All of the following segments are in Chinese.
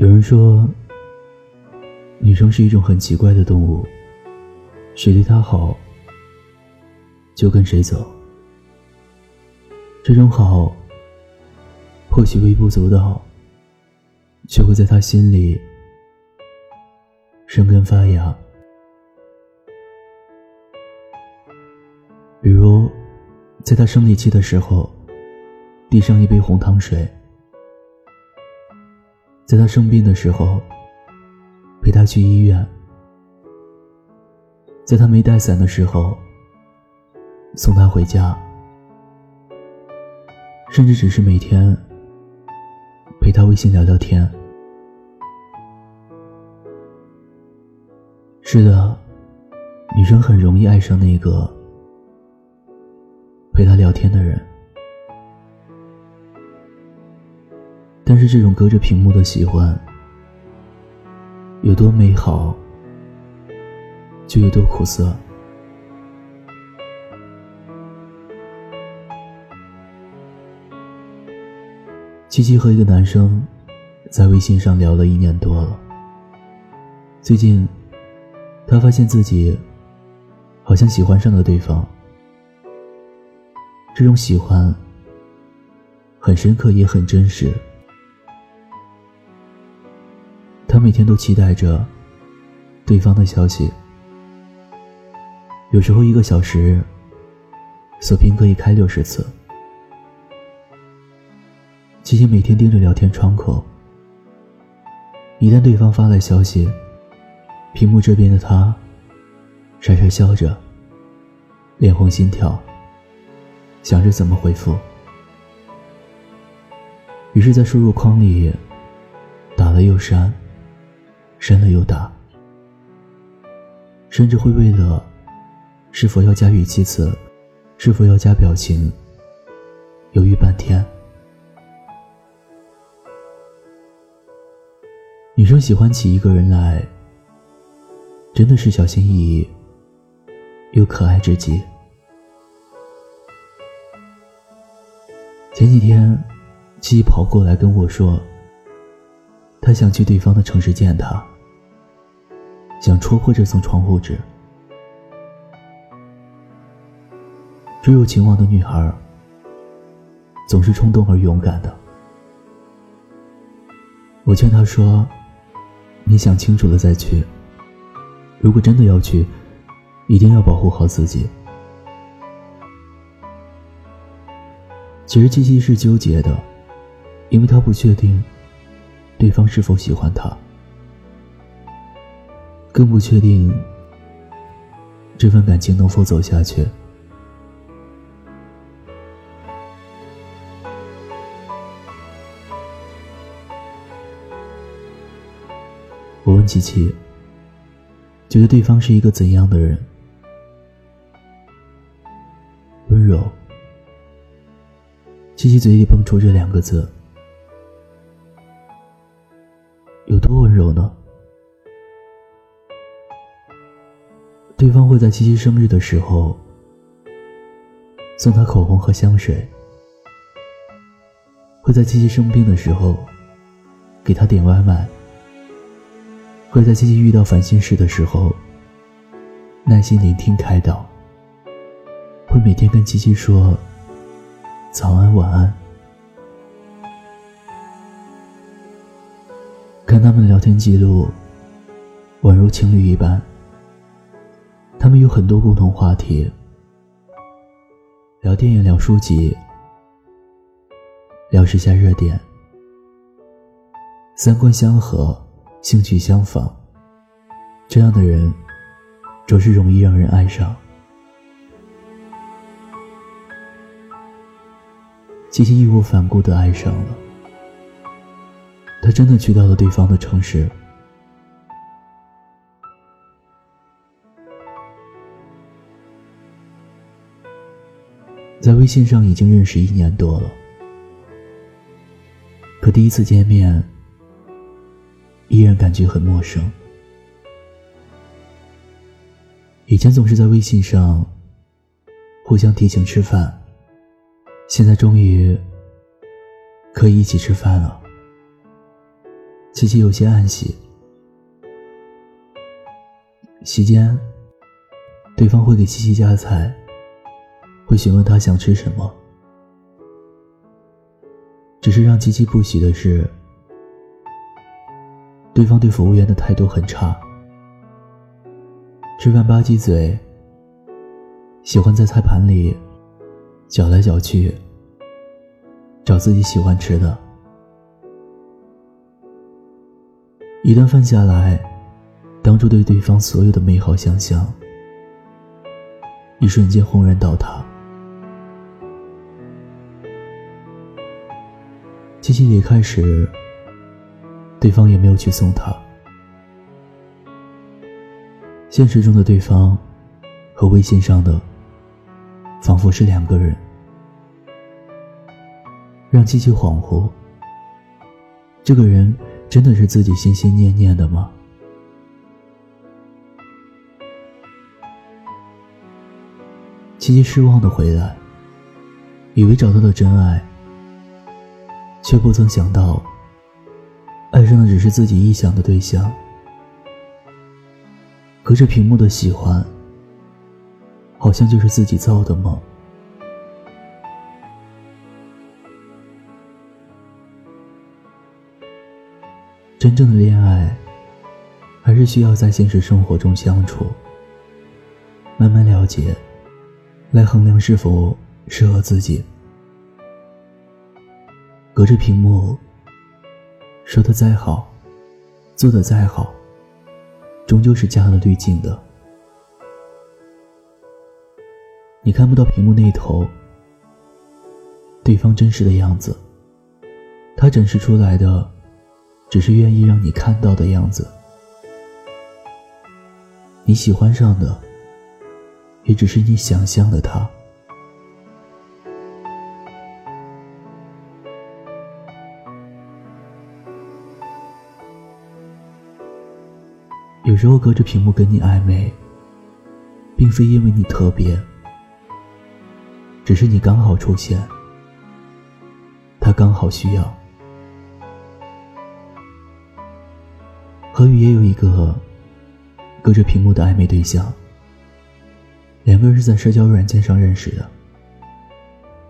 有人说，女生是一种很奇怪的动物，谁对她好，就跟谁走。这种好，或许微不足道，却会在她心里生根发芽。比如，在她生理期的时候，递上一杯红糖水。在他生病的时候，陪他去医院；在他没带伞的时候，送他回家；甚至只是每天陪他微信聊聊天。是的，女生很容易爱上那个陪她聊天的人。但是这种隔着屏幕的喜欢，有多美好，就有多苦涩。七七和一个男生在微信上聊了一年多了。最近，他发现自己好像喜欢上了对方。这种喜欢很深刻，也很真实。他每天都期待着对方的消息，有时候一个小时锁屏可以开六十次。七七每天盯着聊天窗口，一旦对方发来消息，屏幕这边的他傻傻笑着，脸红心跳，想着怎么回复。于是，在输入框里打了又删。删了又打，甚至会为了是否要加语气词，是否要加表情，犹豫半天。女生喜欢起一个人来，真的是小心翼翼又可爱至极。前几天，七跑过来跟我说，他想去对方的城市见他。想戳破这层窗户纸。坠入情网的女孩，总是冲动而勇敢的。我劝她说：“你想清楚了再去。如果真的要去，一定要保护好自己。”其实七七是纠结的，因为她不确定对方是否喜欢她。更不确定这份感情能否走下去。我问琪琪：“觉得对方是一个怎样的人？”温柔。琪琪嘴里蹦出这两个字，对方会在七夕生日的时候送她口红和香水，会在七夕生病的时候给她点外卖，会在七夕遇到烦心事的时候耐心聆听开导，会每天跟七夕说早安晚安。看他们的聊天记录，宛如情侣一般。他们有很多共同话题，聊电影、聊书籍、聊时下热点，三观相合，兴趣相仿，这样的人，着实容易让人爱上。七七义无反顾的爱上了，他真的去到了对方的城市。在微信上已经认识一年多了，可第一次见面，依然感觉很陌生。以前总是在微信上互相提醒吃饭，现在终于可以一起吃饭了。琪琪有些暗喜。席间，对方会给琪琪夹菜，会询问他想吃什么。只是让琪琪不喜的是，对方对服务员的态度很差，吃饭吧唧嘴，喜欢在菜盘里搅来搅去，找自己喜欢吃的。一顿饭下来。当初对对方所有的美好想象，一瞬间轰然倒塌。七七离开时，对方也没有去送他。现实中的对方，和微信上的，仿佛是两个人，让七七恍惚。这个人真的是自己心心念念的吗？琪琪失望的回来，以为找到了真爱，却不曾想到，爱上的只是自己臆想的对象。隔着屏幕的喜欢，好像就是自己造的梦。真正的恋爱，还是需要在现实生活中相处，慢慢了解。来衡量是否适合自己。隔着屏幕，说的再好，做的再好，终究是加了滤镜的。你看不到屏幕那头对方真实的样子，他展示出来的，只是愿意让你看到的样子。你喜欢上的。也只是你想象的他。有时候隔着屏幕跟你暧昧，并非因为你特别，只是你刚好出现，他刚好需要。何宇也有一个隔着屏幕的暧昧对象。两个人是在社交软件上认识的，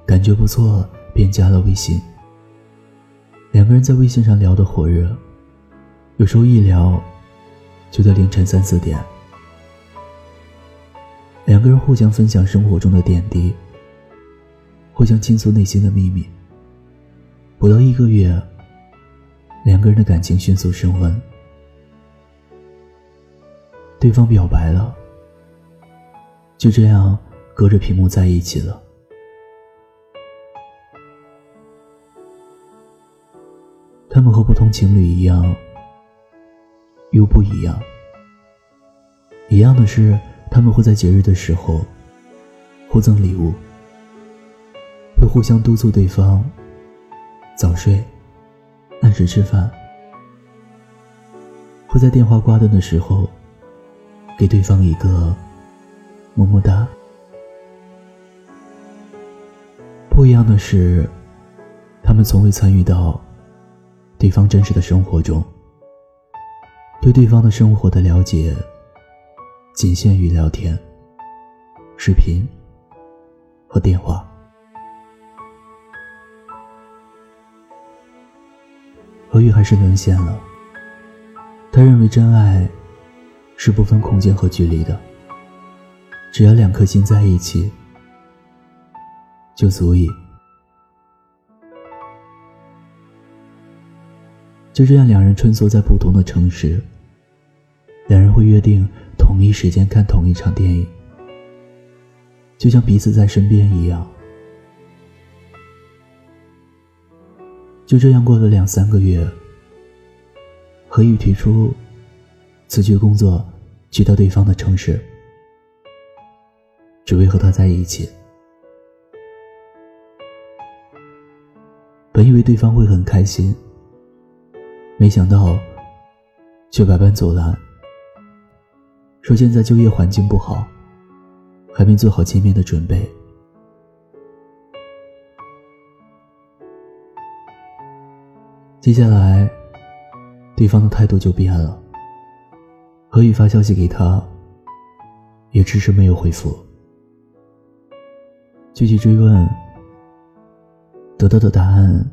感觉不错，便加了微信。两个人在微信上聊得火热，有时候一聊就在凌晨三四点。两个人互相分享生活中的点滴，互相倾诉内心的秘密。不到一个月，两个人的感情迅速升温，对方表白了。就这样，隔着屏幕在一起了。他们和普通情侣一样，又不一样。一样的是，他们会在节日的时候互赠礼物，会互相督促对方早睡、按时吃饭，会在电话挂断的时候给对方一个。么么哒。不一样的是，他们从未参与到对方真实的生活中，对对方的生活的了解仅限于聊天、视频和电话。何宇还是沦陷了。他认为真爱是不分空间和距离的。只要两颗心在一起，就足以。就这样，两人穿梭在不同的城市，两人会约定同一时间看同一场电影，就像彼此在身边一样。就这样过了两三个月，何宇提出辞去工作，去到对方的城市。只为和他在一起。本以为对方会很开心，没想到却百般阻拦，说现在就业环境不好，还没做好见面的准备。接下来，对方的态度就变了。何宇发消息给他，也迟迟没有回复。继续追问，得到的答案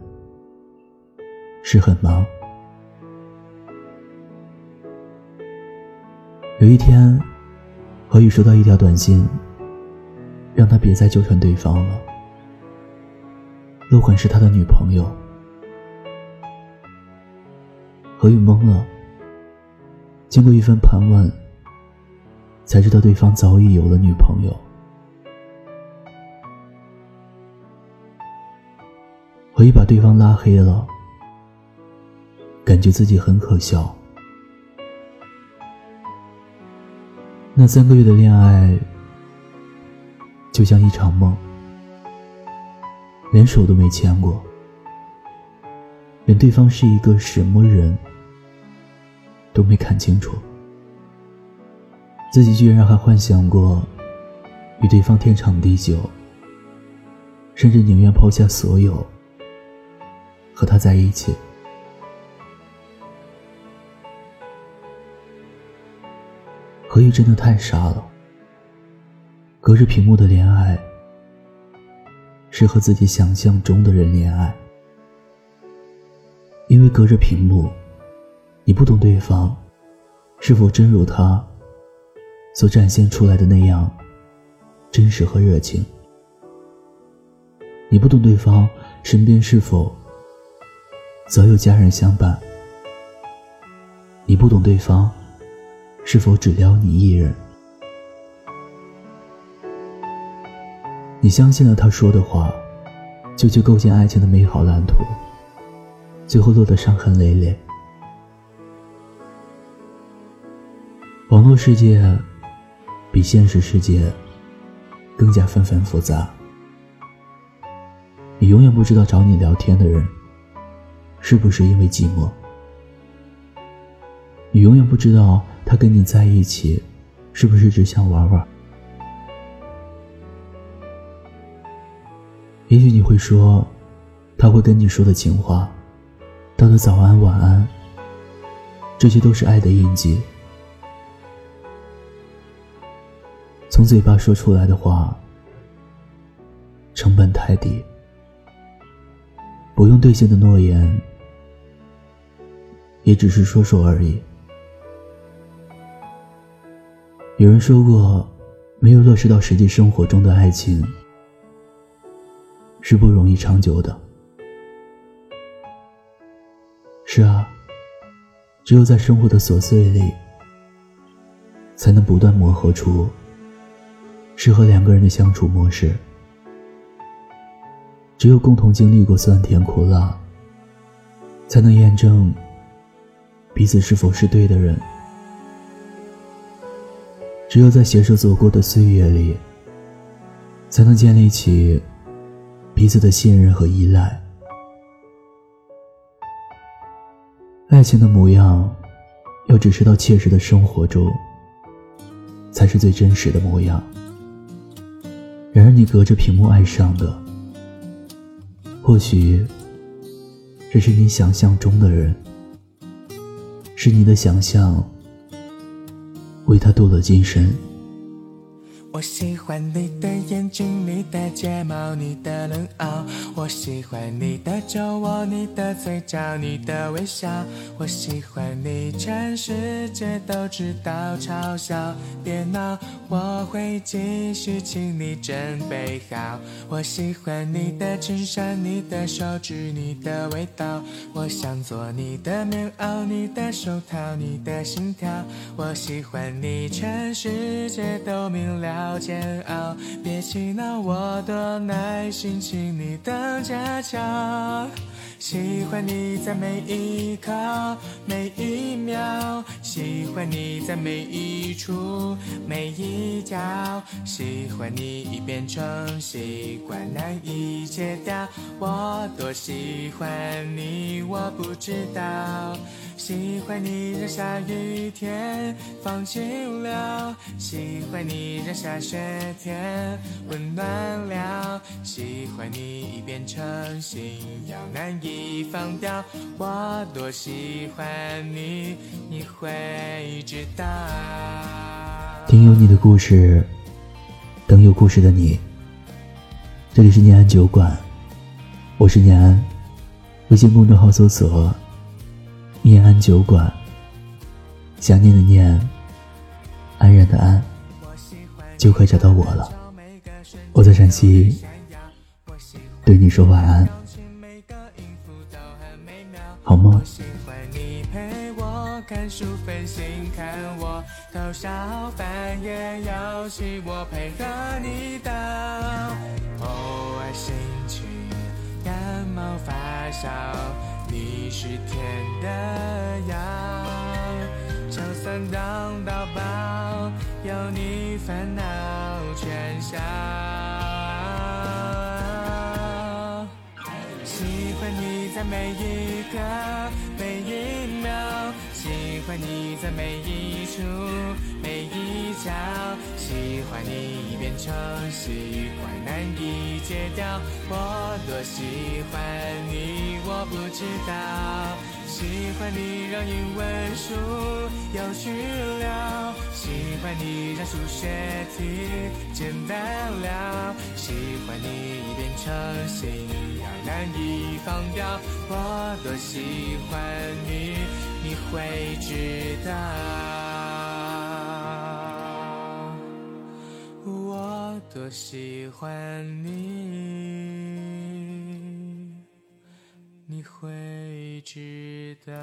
是很忙。有一天，何宇收到一条短信，让他别再纠缠对方了。陆款是他的女朋友。何宇懵了，经过一番盘问，才知道对方早已有了女朋友。何宇把对方拉黑了，感觉自己很可笑。那三个月的恋爱，就像一场梦，连手都没牵过，连对方是一个什么人都没看清楚，自己居然还幻想过与对方天长地久，甚至宁愿抛下所有和他在一起。何以真的太傻了。隔着屏幕的恋爱，是和自己想象中的人恋爱。因为隔着屏幕，你不懂对方是否真如他所展现出来的那样真实和热情。你不懂对方身边是否早有家人相伴。你不懂对方。是否只撩你一人？你相信了他说的话，就去构建爱情的美好蓝图，最后落得伤痕累累。网络世界比现实世界更加纷繁复杂，你永远不知道找你聊天的人是不是因为寂寞，你永远不知道。他跟你在一起，是不是只想玩玩？也许你会说，他会跟你说的情话，他的早安晚安，这些都是爱的印记。从嘴巴说出来的话，成本太低，不用兑现的诺言，也只是说说而已。有人说过，没有落实到实际生活中的爱情是不容易长久的。是啊，只有在生活的琐碎里，才能不断磨合出适合两个人的相处模式。只有共同经历过酸甜苦辣，才能验证彼此是否是对的人。只有在携手走过的岁月里，才能建立起彼此的信任和依赖。爱情的模样，要只是到切实的生活中，才是最真实的模样。然而，你隔着屏幕爱上的，或许只是你想象中的人，是你的想象。为他镀了金身。我喜欢你的眼睛，你的睫毛，你的冷傲。我喜欢你的酒窝，你的嘴角，你的微笑。我喜欢你，全世界都知道。嘲笑，别闹，我会继续，请你准备好。我喜欢你的衬衫，你的手指，你的味道。我想做你的棉袄，你的手套，你的心跳。我喜欢你，全世界都明了。煎熬，别气恼，我多耐心，请你等着瞧。喜欢你在每一刻每一秒，喜欢你在每一处每一角，喜欢你已变成习惯，难以戒掉。我多喜欢你，我不知道。喜欢你让下雨天放晴了，喜欢你让下雪天温暖了，喜欢你已变成信仰，难以。以放掉。我多喜欢你，你会知道。听有你的故事，等有故事的你。这里是念安酒馆，我是念安。微信公众号搜索“念安酒馆”，想念的念，安然的安，就可以找到我了。我在陕西，对你说晚安，好吗？看书分心看我偷笑翻页游戏我配合你的偶尔心发烧你是甜的药就算冻到爆有你烦恼全消喜欢你在每一刻每一秒喜欢你在每一处。角，喜欢你已变成习惯难以戒掉。我多喜欢你，我不知道。喜欢你让英文书有趣了，喜欢你让数学题简单了，喜欢你已变成信仰难以放掉。我多喜欢你。你会知道，多喜欢你，你会知道。